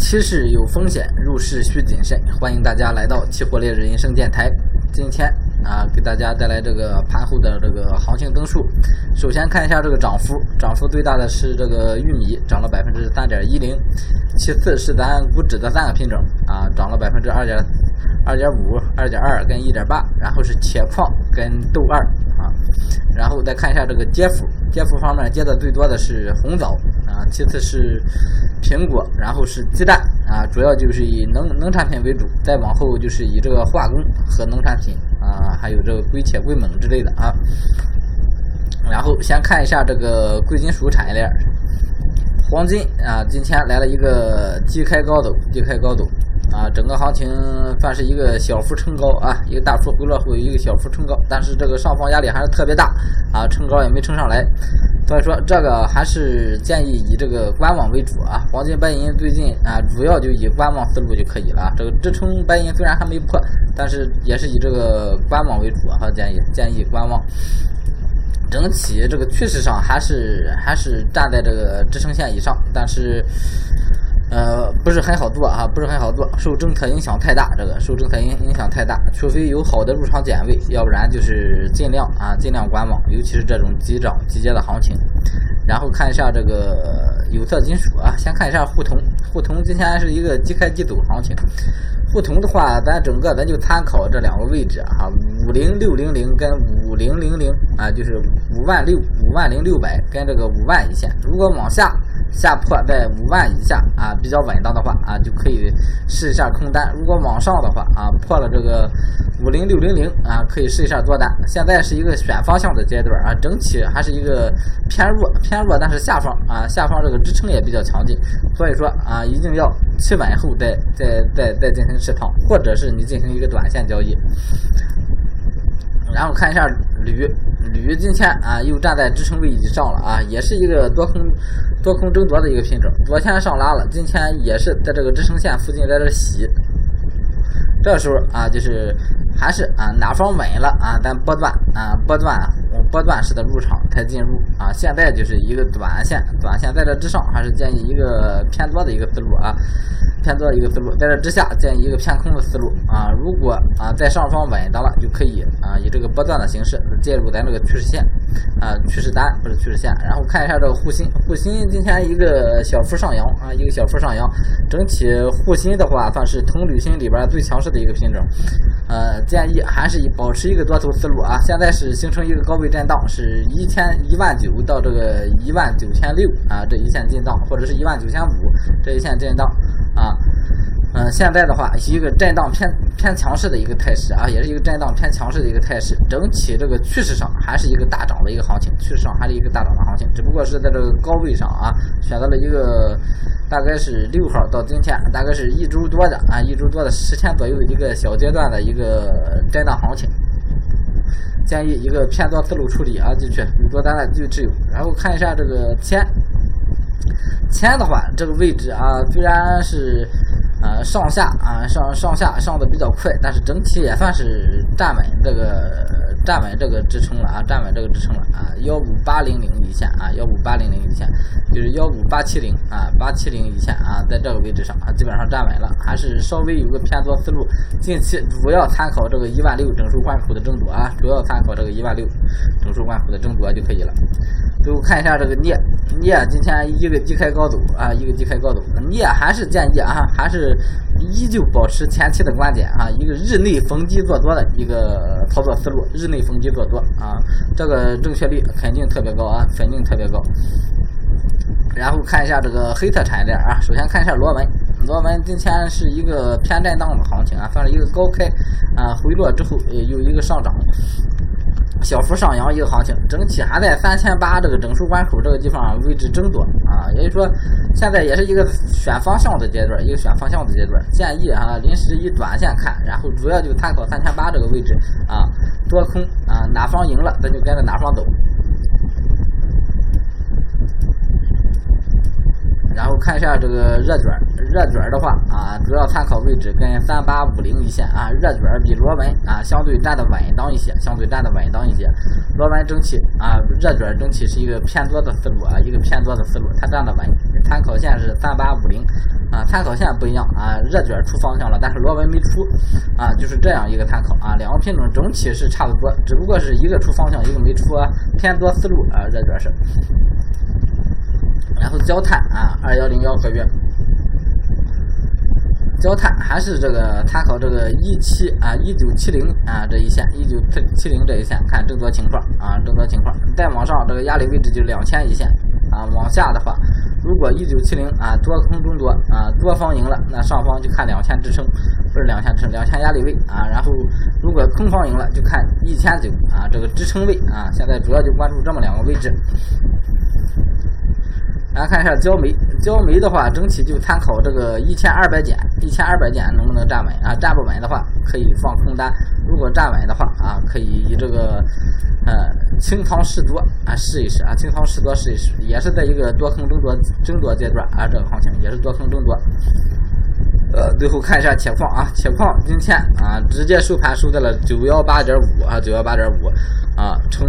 期市有风险，入市需谨慎。欢迎大家来到期货烈日人生电台。今天啊，给大家带来这个盘后的这个行情增速。首先看一下这个涨幅，涨幅最大的是这个玉米，涨了百分之三点一零。其次是咱股指的三个品种啊，涨了百分之二点二点五、二点二跟一点八。然后是铁矿跟豆二啊。然后再看一下这个跌幅，跌幅方面跌的最多的是红枣其次是苹果，然后是鸡蛋啊，主要就是以农农产品为主，再往后就是以这个化工和农产品啊，还有这个硅铁、硅锰之类的啊。然后先看一下这个贵金属产业链，黄金啊，今天来了一个低开高走，低开高走。啊，整个行情算是一个小幅冲高啊，一个大幅回落后一个小幅冲高，但是这个上方压力还是特别大啊，冲高也没冲上来，所以说这个还是建议以这个观望为主啊。黄金白银最近啊，主要就以观望思路就可以了。这个支撑白银虽然还没破，但是也是以这个观望为主啊，建议建议观望。整体这个趋势上还是还是站在这个支撑线以上，但是。呃，不是很好做啊，不是很好做，受政策影响太大，这个受政策影影响太大，除非有好的入场点位，要不然就是尽量啊，尽量观望，尤其是这种急涨急跌的行情。然后看一下这个有色金属啊，先看一下沪铜，沪铜今天是一个即开即走行情。沪铜的话，咱整个咱就参考这两个位置啊，五零六零零跟五零零零啊，就是五万六五万零六百跟这个五万一线，如果往下。下破在五万以下啊，比较稳当的话啊，就可以试一下空单。如果往上的话啊，破了这个五零六零零啊，可以试一下做单。现在是一个选方向的阶段啊，整体还是一个偏弱偏弱，但是下方啊下方这个支撑也比较强劲，所以说啊，一定要企稳后再再再再进行试仓，或者是你进行一个短线交易。然后看一下铝，铝今天啊又站在支撑位以上了啊，也是一个多空多空争夺的一个品种。昨天上拉了，今天也是在这个支撑线附近在这洗。这时候啊，就是还是啊哪方稳了啊，咱波段啊波段波段式的入场才进入啊。现在就是一个短线，短线在这之上，还是建议一个偏多的一个思路啊。偏多的一个思路，在这之下建一个偏空的思路啊。如果啊在上方稳当了，就可以啊以这个波段的形式介入咱这个趋势线啊趋势单不是趋势线。然后看一下这个沪新，沪新今天一个小幅上扬啊，一个小幅上扬。整体沪新的话算是铜铝锌里边最强势的一个品种，呃建议还是以保持一个多头思路啊。现在是形成一个高位震荡，是一千一万九到这个一万九千六啊这一线震荡，或者是一万九千五这一线震荡。啊，嗯，现在的话是一个震荡偏偏强势的一个态势啊，也是一个震荡偏强势的一个态势。整体这个趋势上还是一个大涨的一个行情，趋势上还是一个大涨的行情，只不过是在这个高位上啊，选择了一个大概是六号到今天，大概是一周多的啊，一周多的十天左右一个小阶段的一个震荡行情。建议一个偏多思路处理啊，进去有多单的就持有，然后看一下这个天。钱的话，这个位置啊，虽然是呃上下啊上上下上的比较快，但是整体也算是站稳这个站稳这个支撑了啊，站稳这个支撑了啊，幺五八零零一线啊，幺五八零零一线就是幺五八七零啊，八七零一线啊，在这个位置上啊，基本上站稳了，还是稍微有个偏多思路。近期主要参考这个一万六整数关口的争夺啊，主要参考这个一万六整数关口的争夺就可以了。最后看一下这个镍，镍今天一个低开高走啊，一个低开高走。镍还是建议啊，还是依旧保持前期的观点啊，一个日内逢低做多的一个操作思路，日内逢低做多啊，这个正确率肯定特别高啊，肯定特别高。然后看一下这个黑色产业链啊，首先看一下螺纹，螺纹今天是一个偏震荡的行情啊，算是一个高开啊，回落之后有一个上涨。小幅上扬一个行情，整体还在三千八这个整数关口这个地方位置争夺啊，也就是说现在也是一个选方向的阶段，一个选方向的阶段。建议啊，临时以短线看，然后主要就参考三千八这个位置啊，多空啊哪方赢了，咱就跟着哪方走。然后看一下这个热卷，热卷的话啊，主要参考位置跟三八五零一线啊，热卷比螺纹啊相对站的稳当一些，相对站的稳当一些。螺纹整体啊，热卷整体是一个偏多的思路啊，一个偏多的思路，它站的稳。参考线是三八五零啊，参考线不一样啊，热卷出方向了，但是螺纹没出啊，就是这样一个参考啊，两个品种整体是差不多，只不过是一个出方向，一个没出，偏多思路啊，热卷是。然后焦炭啊，二幺零幺合约。焦炭还是这个参考这个一七啊一九七零啊这一线一九七七零这一线看争夺情况啊争夺情况再往上这个压力位置就两千一线啊往下的话如果一九七零啊多空争夺啊多方赢了那上方就看两千支撑不是两千支撑两千压力位啊然后如果空方赢了就看一千九啊这个支撑位啊现在主要就关注这么两个位置。来看一下焦煤，焦煤的话，整体就参考这个一千二百减，一千二百减能不能站稳啊？站不稳的话，可以放空单；如果站稳的话啊，可以以这个呃清仓试多啊试一试啊，清仓试多试一试，也是在一个多空争夺争夺阶段啊，这个行情也是多空争夺。呃，最后看一下铁矿啊，铁矿今天啊直接收盘收在了九幺八点五啊，九幺八点五啊，成。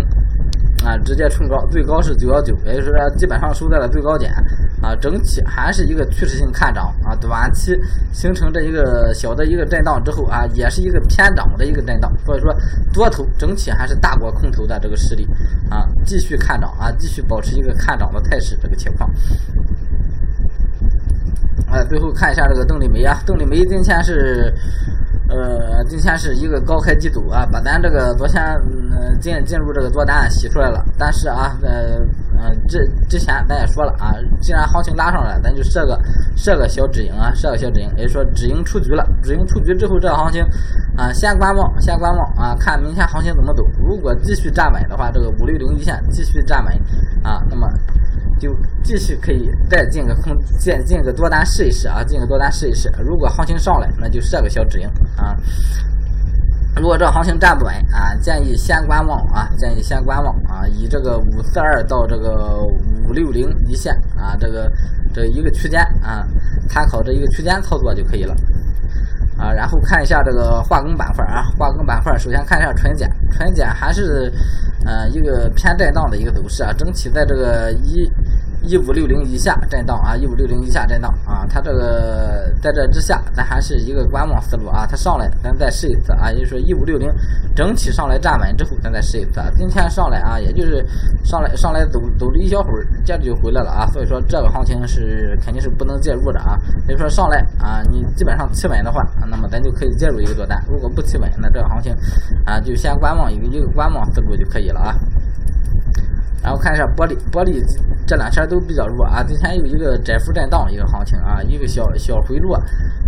啊，直接冲高，最高是九幺九，也就是说基本上收在了最高点啊。整体还是一个趋势性看涨啊，短期形成这一个小的一个震荡之后啊，也是一个偏涨的一个震荡。所以说多头整体还是大过空头的这个实力啊，继续看涨啊，继续保持一个看涨的态势这个情况。啊，最后看一下这个邓丽梅啊，邓丽梅今天是。呃，今天是一个高开低走啊，把咱这个昨天嗯进进入这个多单洗出来了。但是啊，呃呃，之之前咱也说了啊，既然行情拉上来，咱就设个设个小止盈啊，设个小止盈，也就是说止盈出局了。止盈出局之后，这个行情啊，先观望，先观望啊，看明天行情怎么走。如果继续站稳的话，这个五六零一线继续站稳啊，那么。就继续可以再进个空，进进个多单试一试啊，进个多单试一试。如果行情上来，那就设个小止盈啊。如果这行情站不稳啊，建议先观望啊，建议先观望啊，以这个五四二到这个五六零一线啊，这个这一个区间啊，参考这一个区间操作就可以了啊。然后看一下这个化工板块啊，化工板块首先看一下纯碱，纯碱还是呃一个偏震荡的一个走势啊，整体在这个一。一五六零以下震荡啊，一五六零以下震荡啊，它这个在这之下，咱还是一个观望思路啊。它上来，咱再试一次啊，也就是说一五六零整体上来站稳之后，咱再试一次。今天上来啊，也就是上来上来走走了一小会儿，接着就回来了啊。所以说这个行情是肯定是不能介入的啊。所以说上来啊，你基本上企稳的话，那么咱就可以介入一个多单。如果不企稳，那这个行情啊，就先观望一个一个观望思路就可以了啊。然后看一下玻璃，玻璃这两天都比较弱啊。今天有一个窄幅震荡一个行情啊，一个小小回落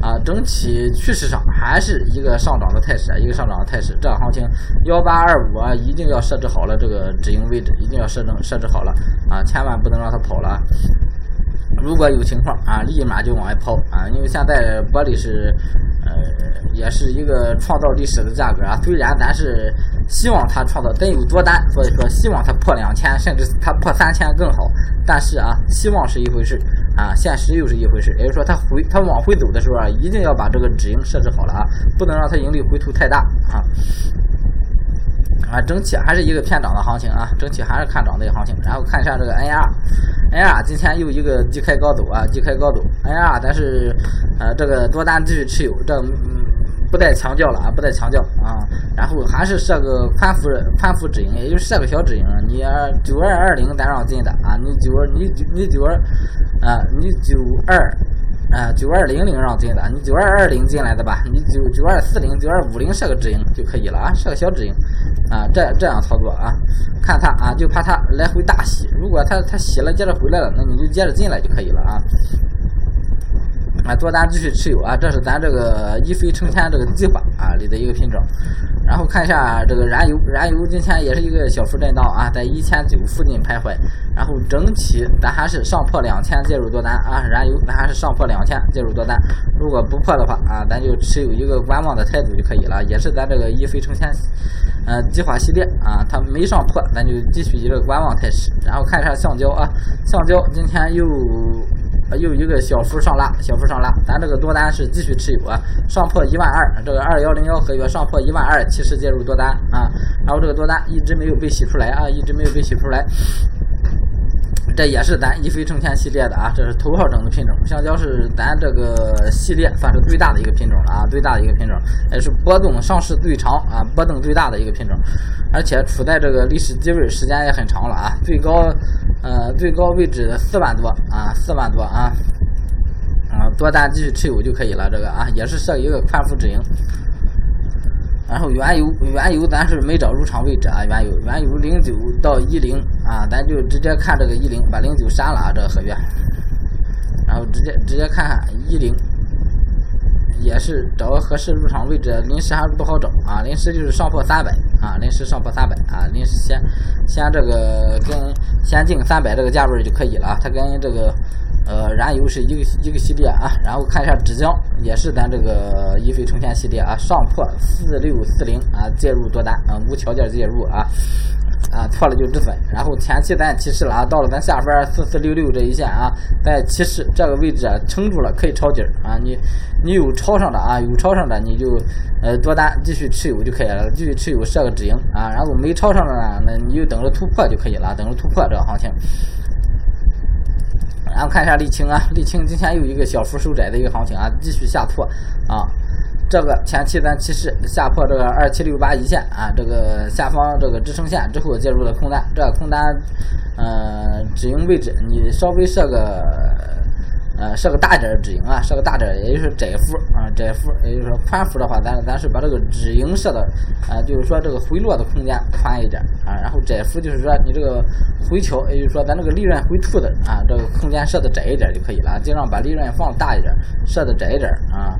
啊，整体趋势上还是一个上涨的态势，一个上涨的态势。这行情幺八二五啊，一定要设置好了这个止盈位置，一定要设置设置好了啊，千万不能让它跑了。如果有情况啊，立马就往外抛啊，因为现在玻璃是。也是一个创造历史的价格啊。虽然咱是希望它创造真有多单，所以说希望它破两千，甚至它破三千更好。但是啊，希望是一回事啊，现实又是一回事。也就是说，它回它往回走的时候啊，一定要把这个止盈设置好了啊，不能让它盈利回吐太大啊。啊，整体还是一个偏涨的行情啊，整体还是看涨的一个行情。然后看一下这个 N R，N R 今天又一个低开高走啊，低开高走。N R 但是呃这个多单继续持有，这不再强调了啊，不再强调啊。然后还是设个宽幅宽幅止盈，也就设个小止盈。你九二二零咱让进的啊，你九二你你九二啊，你九二。啊，九二零零让进的，你九二二零进来的吧？你九九二四零、九二五零设个止盈就可以了啊，设个小止盈，啊，这这样操作啊，看它啊，就怕它来回大洗，如果它它洗了接着回来了，那你就接着进来就可以了啊。啊，多单继续持有啊，这是咱这个一飞冲天这个计划啊里的一个品种。然后看一下这个燃油，燃油今天也是一个小幅震荡啊，在一千九附近徘徊。然后整体咱还是上破两千介入多单啊，燃油咱还是上破两千介入多单。如果不破的话啊，咱就持有一个观望的态度就可以了。也是咱这个一飞冲天呃计划系列啊，它没上破，咱就继续一个观望态势。然后看一下橡胶啊，橡胶今天又。啊又一个小幅上拉，小幅上拉，咱这个多单是继续持有啊，上破一万二，这个二幺零幺合约上破一万二，其实介入多单啊，然后这个多单一直没有被洗出来啊，一直没有被洗出来，这也是咱一飞冲天系列的啊，这是头号种子品种，香蕉是咱这个系列算是最大的一个品种了啊，最大的一个品种，也是波动上市最长啊，波动最大的一个品种，而且处在这个历史低位时间也很长了啊，最高呃最高位置四万多啊，四万多啊，啊多单继续持有就可以了，这个啊也是设一个宽幅止盈。然后原油，原油咱是没找入场位置啊，原油，原油零九到一零啊，咱就直接看这个一零，把零九删了啊，这个合约，然后直接直接看看一零，也是找个合适入场位置，临时还是不好找啊，临时就是上破三百啊，临时上破三百啊，临时先先这个跟先进三百这个价位就可以了，它跟这个。呃，燃油是一个一个系列啊，然后看一下纸浆，也是咱这个一飞冲天系列啊，上破四六四零啊，介入多单啊，无条件介入啊，啊错了就止损。然后前期咱提示了啊，到了咱下边四四六六这一线啊，在提示这个位置啊，撑住了可以抄底啊，你你有抄上的啊，有抄上的你就呃多单继续持有就可以了，继续持有设个止盈啊，然后没抄上的呢，那你就等着突破就可以了，等着突破这个行情。然后看一下沥青啊，沥青今天又一个小幅收窄的一个行情啊，继续下挫啊。这个前期咱其实下破这个二七六八一线啊，这个下方这个支撑线之后介入了空单，这个空单呃止盈位置你稍微设个。呃，设个大点儿止盈啊，设个大点儿，也就是窄幅啊，窄幅，也就是说宽幅的话，咱咱是把这个止盈设的，啊，就是说这个回落的空间宽一点啊，然后窄幅就是说你这个回调，也就是说咱这个利润回吐的啊，这个空间设的窄一点就可以了，尽量把利润放大一点，设的窄一点啊，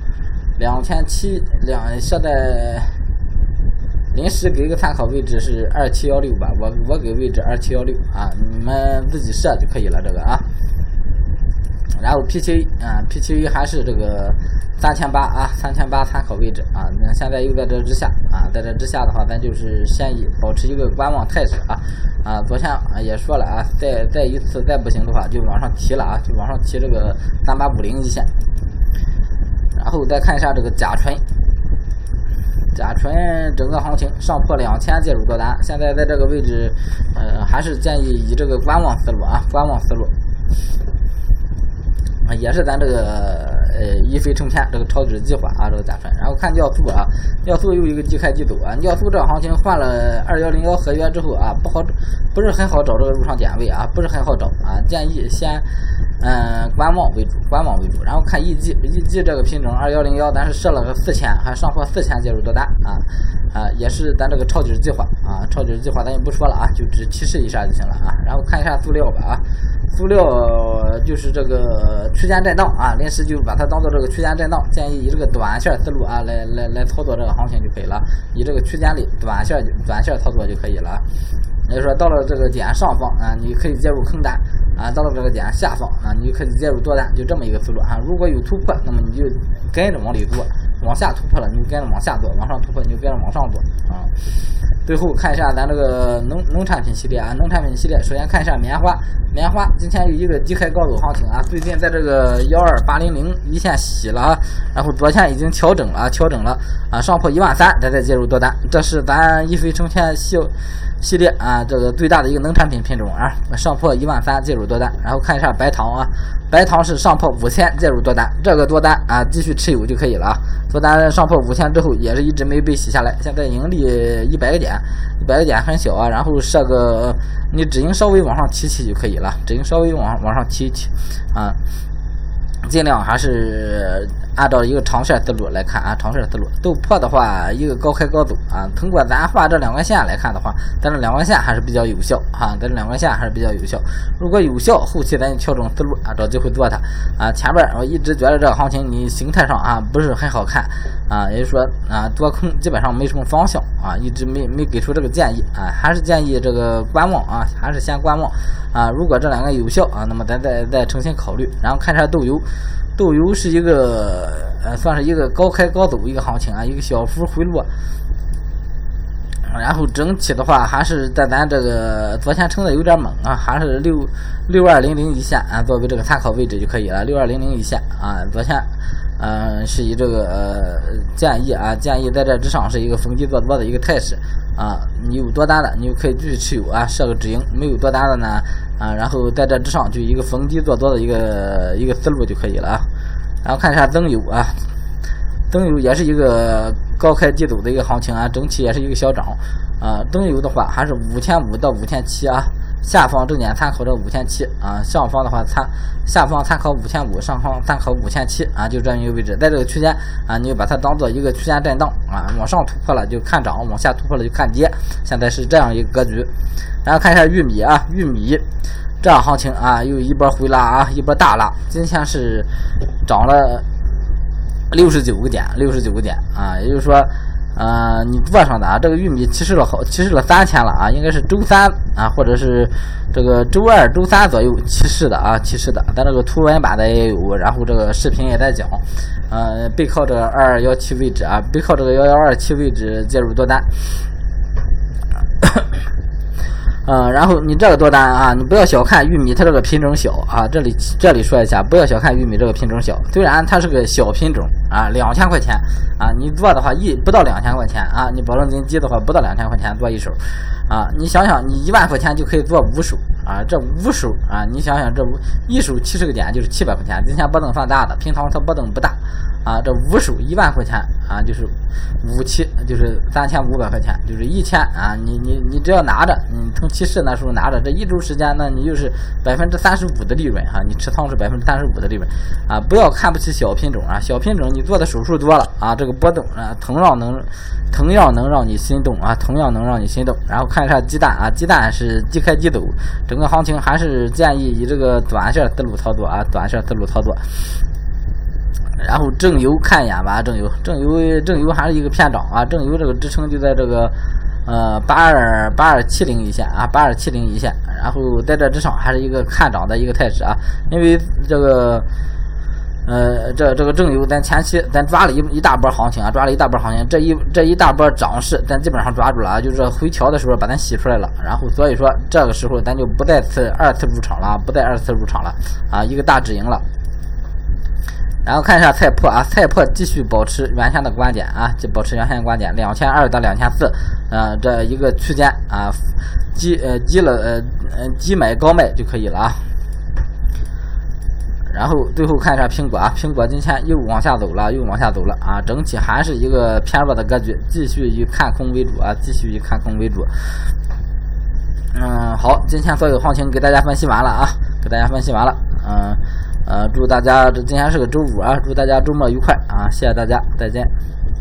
两千七两设在临时给一个参考位置是二七幺六吧，我我给位置二七幺六啊，你们自己设就可以了，这个啊。然后 P 七啊，P 七还是这个三千八啊，三千八参考位置啊。那现在又在这之下啊，在这之下的话，咱就是先以保持一个观望态势啊啊。昨天也说了啊，再再一次再不行的话，就往上提了啊，就往上提这个三八五零一线。然后再看一下这个甲醇，甲醇整个行情上破两千介入多单，现在在这个位置，呃，还是建议以这个观望思路啊，观望思路。也是咱这个呃一飞冲天这个抄底计划啊，这个甲醇。然后看尿素啊，尿素又一个即开即走啊。尿素这行情换了二幺零幺合约之后啊，不好，不是很好找这个入场点位啊，不是很好找啊。建议先嗯观望为主，观望为主。然后看 EG，EG 这个品种二幺零幺，咱是设了个四千，还上破四千介入多单啊啊，也是咱这个抄底计划啊，抄底计划咱就不说了啊，就只提示一下就行了啊。然后看一下塑料吧啊。塑料就是这个区间震荡啊，临时就把它当做这个区间震荡，建议以这个短线思路啊来来来操作这个行情就可以了，以这个区间里短线短线操作就可以了。也就是说，到了这个点上方啊，你可以介入空单啊；到了这个点下方啊，你可以介入多单，就这么一个思路啊。如果有突破，那么你就跟着往里做；往下突破了，你就跟着往下做；往上突破，你就跟着往上做啊。最后看一下咱这个农农产品系列啊，农产品系列，首先看一下棉花，棉花今天有一个低开高走行情啊，最近在这个幺二八零零一线洗了啊，然后昨天已经调整了，调整了啊，上破一万三，咱再介入多单，这是咱一飞冲天系系列啊，这个最大的一个农产品品种啊，上破一万三介入多单，然后看一下白糖啊，白糖是上破五千介入多单，这个多单啊继续持有就可以了啊，多单上破五千之后也是一直没被洗下来，现在盈利一百个点。一百个点很小啊，然后设个你止盈稍微往上提提就可以了，止盈稍微往往上提提啊，尽量还是。按照一个长线思路来看啊，长线思路豆粕的话，一个高开高走啊。通过咱画这两根线来看的话，咱这两根线还是比较有效啊，咱这两根线还是比较有效。如果有效，后期咱就调整思路啊，找机会做它啊。前边我一直觉得这个行情你形态上啊不是很好看啊，也就是说啊多空基本上没什么方向啊，一直没没给出这个建议啊，还是建议这个观望啊，还是先观望啊。如果这两个有效啊，那么咱再再重新考虑。然后看一下豆油。豆油是一个呃，算是一个高开高走一个行情啊，一个小幅回落，然后整体的话还是在咱这个昨天撑的有点猛啊，还是六六二零零一线啊作为这个参考位置就可以了，六二零零一线啊，昨天嗯是以这个建议啊建议在这之上是一个逢低做多的一个态势啊，你有多单的你就可以继续持有啊，设个止盈；没有多单的呢。啊，然后在这之上就一个逢低做多的一个一个思路就可以了啊。然后看一下增油啊，增油也是一个高开低走的一个行情啊，整体也是一个小涨啊。增油的话还是五千五到五千七啊。下方重点参考这五千七啊，上方的话参下方参考五千五，上方参考五千七啊，就这样一个位置，在这个区间啊，你就把它当做一个区间震荡啊，往上突破了就看涨，往下突破了就看跌，现在是这样一个格局。然后看一下玉米啊，玉米这样行情啊，又一波回拉啊，一波大拉，今天是涨了六十九个点，六十九个点啊，也就是说。呃，你做上的啊，这个玉米其实了好，其实了三天了啊，应该是周三啊，或者是这个周二、周三左右起势的啊，起势的。咱这个图文版的也有，然后这个视频也在讲，呃，背靠这个二二幺七位置啊，背靠这个幺幺二七位置介入多单。嗯，然后你这个多单啊，你不要小看玉米，它这个品种小啊。这里这里说一下，不要小看玉米这个品种小，虽然它是个小品种啊，两千块钱啊，你做的话一不到两千块钱啊，你保证金低的话不到两千块钱做一手啊。你想想，你一万块钱就可以做五手啊，这五手啊，你想想这一手七十个点就是七百块钱，今天波动算大的，平常它波动不大。啊，这五手一万块钱啊，就是五七，就是三千五百块钱，就是一千啊。你你你只要拿着，你从起势那时候拿着，这一周时间，呢你就是百分之三十五的利润哈。你持仓是百分之三十五的利润啊。不要看不起小品种啊，小品种你做的手术多了啊，这个波动啊，同样能同样能让你心动啊，同样能让你心动。然后看一下鸡蛋啊，鸡蛋是低开低走，整个行情还是建议以这个短线思路操作啊，短线思路操作。然后正油看一眼吧，正油正油正油还是一个偏涨啊，正油这个支撑就在这个呃八二八二七零一线啊，八二七零一线，然后在这之上还是一个看涨的一个态势啊，因为这个呃这这个正油咱前期咱抓了一一大波行情啊，抓了一大波行情，这一这一大波涨势咱基本上抓住了啊，就是回调的时候把咱洗出来了，然后所以说这个时候咱就不再次二次入场了，不再二次入场了啊，一个大止盈了。然后看一下菜粕啊，菜粕继续保持原先的观点啊，就保持原先的观点，两千二到两千四，呃，这一个区间啊，积呃积了呃呃积买高卖就可以了啊。然后最后看一下苹果啊，苹果今天又往下走了，又往下走了啊，整体还是一个偏弱的格局，继续以看空为主啊，继续以看空为主。嗯，好，今天所有行情给大家分析完了啊，给大家分析完了，嗯。呃，祝大家这今天是个周五啊，祝大家周末愉快啊！谢谢大家，再见。